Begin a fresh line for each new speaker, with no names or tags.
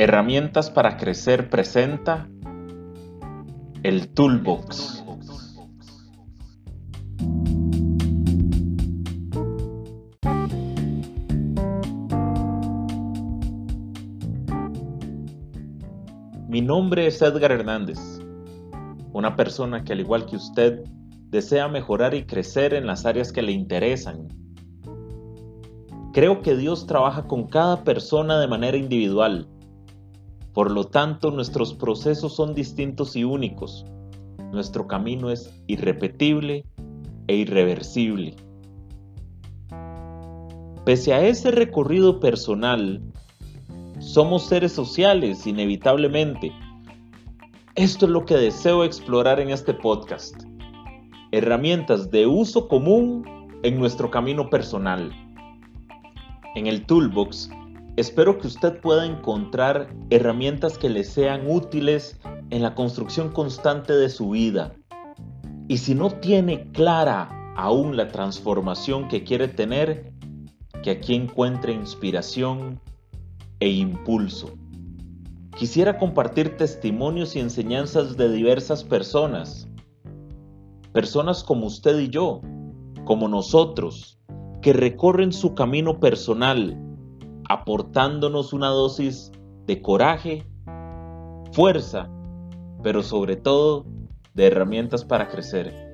Herramientas para crecer presenta el Toolbox. Mi nombre es Edgar Hernández, una persona que al igual que usted desea mejorar y crecer en las áreas que le interesan. Creo que Dios trabaja con cada persona de manera individual por lo tanto, nuestros procesos son distintos y únicos. Nuestro camino es irrepetible e irreversible. Pese a ese recorrido personal, somos seres sociales inevitablemente. Esto es lo que deseo explorar en este podcast. Herramientas de uso común en nuestro camino personal. En el Toolbox Espero que usted pueda encontrar herramientas que le sean útiles en la construcción constante de su vida. Y si no tiene clara aún la transformación que quiere tener, que aquí encuentre inspiración e impulso. Quisiera compartir testimonios y enseñanzas de diversas personas. Personas como usted y yo, como nosotros, que recorren su camino personal aportándonos una dosis de coraje, fuerza, pero sobre todo de herramientas para crecer.